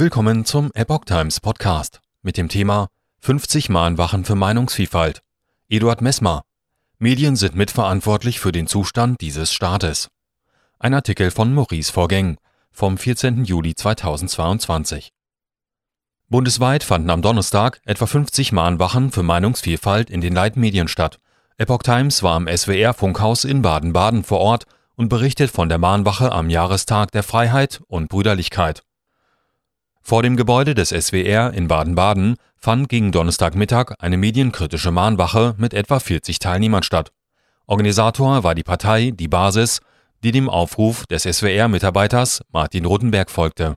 Willkommen zum Epoch Times Podcast mit dem Thema 50 Mahnwachen für Meinungsvielfalt. Eduard Messmer. Medien sind mitverantwortlich für den Zustand dieses Staates. Ein Artikel von Maurice Vorgäng vom 14. Juli 2022. Bundesweit fanden am Donnerstag etwa 50 Mahnwachen für Meinungsvielfalt in den Leitmedien statt. Epoch Times war am SWR-Funkhaus in Baden-Baden vor Ort und berichtet von der Mahnwache am Jahrestag der Freiheit und Brüderlichkeit. Vor dem Gebäude des SWR in Baden-Baden fand gegen Donnerstagmittag eine medienkritische Mahnwache mit etwa 40 Teilnehmern statt. Organisator war die Partei Die Basis, die dem Aufruf des SWR-Mitarbeiters Martin Rotenberg folgte.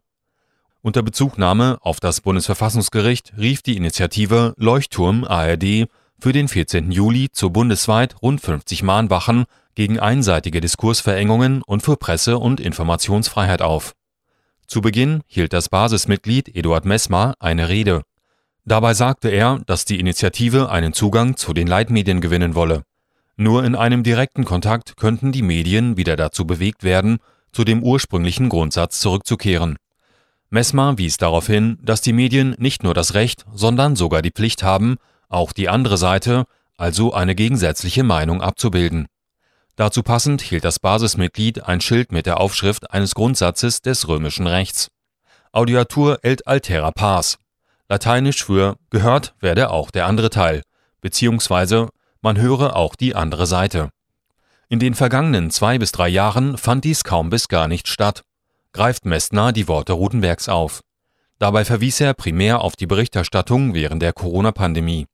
Unter Bezugnahme auf das Bundesverfassungsgericht rief die Initiative Leuchtturm ARD für den 14. Juli zu bundesweit rund 50 Mahnwachen gegen einseitige Diskursverengungen und für Presse- und Informationsfreiheit auf zu Beginn hielt das Basismitglied Eduard Messmer eine Rede. Dabei sagte er, dass die Initiative einen Zugang zu den Leitmedien gewinnen wolle. Nur in einem direkten Kontakt könnten die Medien wieder dazu bewegt werden, zu dem ursprünglichen Grundsatz zurückzukehren. Messmer wies darauf hin, dass die Medien nicht nur das Recht, sondern sogar die Pflicht haben, auch die andere Seite, also eine gegensätzliche Meinung abzubilden. Dazu passend hielt das Basismitglied ein Schild mit der Aufschrift eines Grundsatzes des römischen Rechts. Audiatur et altera pars. Lateinisch für gehört werde auch der andere Teil, beziehungsweise man höre auch die andere Seite. In den vergangenen zwei bis drei Jahren fand dies kaum bis gar nicht statt, greift Messner die Worte Rutenbergs auf. Dabei verwies er primär auf die Berichterstattung während der Corona-Pandemie.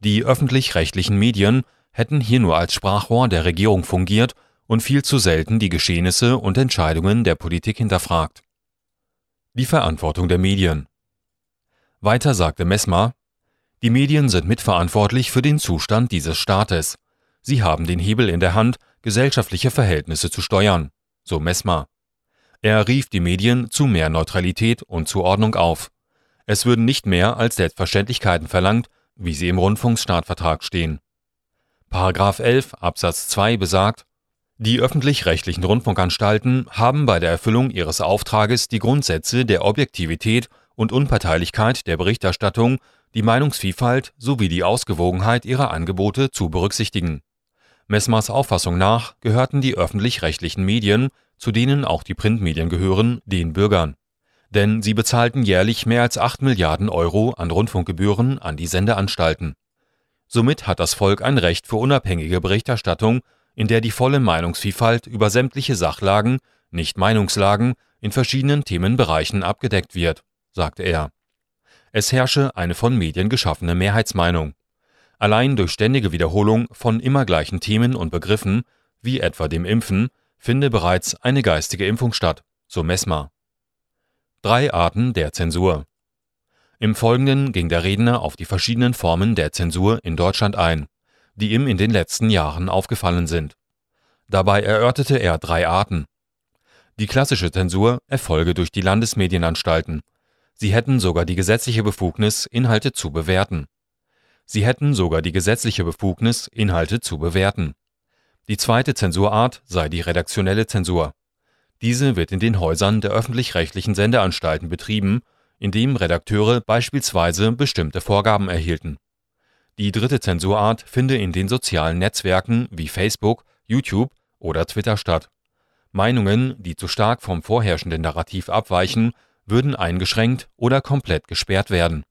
Die öffentlich-rechtlichen Medien hätten hier nur als Sprachrohr der Regierung fungiert und viel zu selten die Geschehnisse und Entscheidungen der Politik hinterfragt. Die Verantwortung der Medien. Weiter sagte Messmer, die Medien sind mitverantwortlich für den Zustand dieses Staates. Sie haben den Hebel in der Hand, gesellschaftliche Verhältnisse zu steuern, so Messmer. Er rief die Medien zu mehr Neutralität und Zuordnung auf. Es würden nicht mehr als Selbstverständlichkeiten verlangt, wie sie im Rundfunksstaatvertrag stehen. Paragraph 11 Absatz 2 besagt, die öffentlich-rechtlichen Rundfunkanstalten haben bei der Erfüllung ihres Auftrages die Grundsätze der Objektivität und Unparteilichkeit der Berichterstattung, die Meinungsvielfalt sowie die Ausgewogenheit ihrer Angebote zu berücksichtigen. Messmers Auffassung nach gehörten die öffentlich-rechtlichen Medien, zu denen auch die Printmedien gehören, den Bürgern. Denn sie bezahlten jährlich mehr als 8 Milliarden Euro an Rundfunkgebühren an die Sendeanstalten Somit hat das Volk ein Recht für unabhängige Berichterstattung, in der die volle Meinungsvielfalt über sämtliche Sachlagen, nicht Meinungslagen, in verschiedenen Themenbereichen abgedeckt wird, sagte er. Es herrsche eine von Medien geschaffene Mehrheitsmeinung. Allein durch ständige Wiederholung von immer gleichen Themen und Begriffen, wie etwa dem Impfen, finde bereits eine geistige Impfung statt, so Messmer. Drei Arten der Zensur im Folgenden ging der Redner auf die verschiedenen Formen der Zensur in Deutschland ein, die ihm in den letzten Jahren aufgefallen sind. Dabei erörterte er drei Arten. Die klassische Zensur erfolge durch die Landesmedienanstalten. Sie hätten sogar die gesetzliche Befugnis, Inhalte zu bewerten. Sie hätten sogar die gesetzliche Befugnis, Inhalte zu bewerten. Die zweite Zensurart sei die redaktionelle Zensur. Diese wird in den Häusern der öffentlich-rechtlichen Sendeanstalten betrieben in dem Redakteure beispielsweise bestimmte Vorgaben erhielten. Die dritte Zensurart finde in den sozialen Netzwerken wie Facebook, YouTube oder Twitter statt. Meinungen, die zu stark vom vorherrschenden Narrativ abweichen, würden eingeschränkt oder komplett gesperrt werden.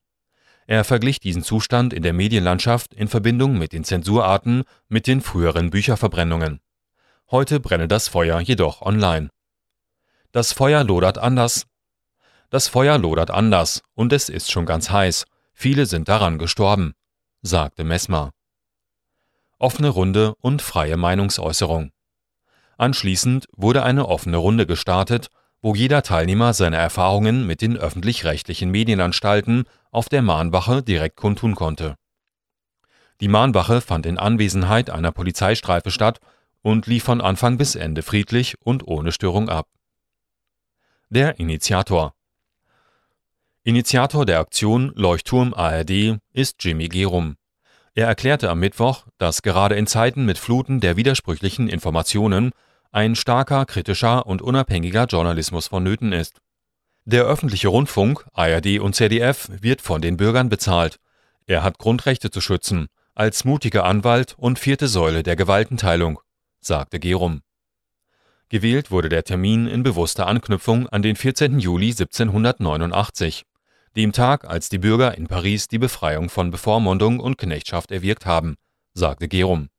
Er verglich diesen Zustand in der Medienlandschaft in Verbindung mit den Zensurarten mit den früheren Bücherverbrennungen. Heute brenne das Feuer jedoch online. Das Feuer lodert anders, das Feuer lodert anders und es ist schon ganz heiß. Viele sind daran gestorben, sagte Messmer. Offene Runde und freie Meinungsäußerung. Anschließend wurde eine offene Runde gestartet, wo jeder Teilnehmer seine Erfahrungen mit den öffentlich-rechtlichen Medienanstalten auf der Mahnwache direkt kundtun konnte. Die Mahnwache fand in Anwesenheit einer Polizeistreife statt und lief von Anfang bis Ende friedlich und ohne Störung ab. Der Initiator Initiator der Aktion Leuchtturm ARD ist Jimmy Gerum. Er erklärte am Mittwoch, dass gerade in Zeiten mit Fluten der widersprüchlichen Informationen ein starker, kritischer und unabhängiger Journalismus vonnöten ist. Der öffentliche Rundfunk, ARD und ZDF wird von den Bürgern bezahlt. Er hat Grundrechte zu schützen, als mutiger Anwalt und vierte Säule der Gewaltenteilung, sagte Gerum. Gewählt wurde der Termin in bewusster Anknüpfung an den 14. Juli 1789, dem Tag, als die Bürger in Paris die Befreiung von Bevormundung und Knechtschaft erwirkt haben, sagte Gerum.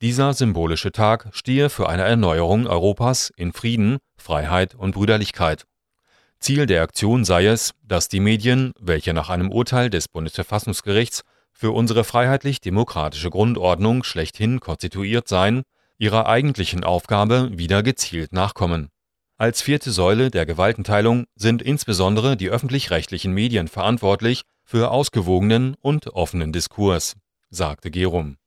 Dieser symbolische Tag stehe für eine Erneuerung Europas in Frieden, Freiheit und Brüderlichkeit. Ziel der Aktion sei es, dass die Medien, welche nach einem Urteil des Bundesverfassungsgerichts für unsere freiheitlich-demokratische Grundordnung schlechthin konstituiert seien, ihrer eigentlichen Aufgabe wieder gezielt nachkommen. Als vierte Säule der Gewaltenteilung sind insbesondere die öffentlich-rechtlichen Medien verantwortlich für ausgewogenen und offenen Diskurs, sagte Gerum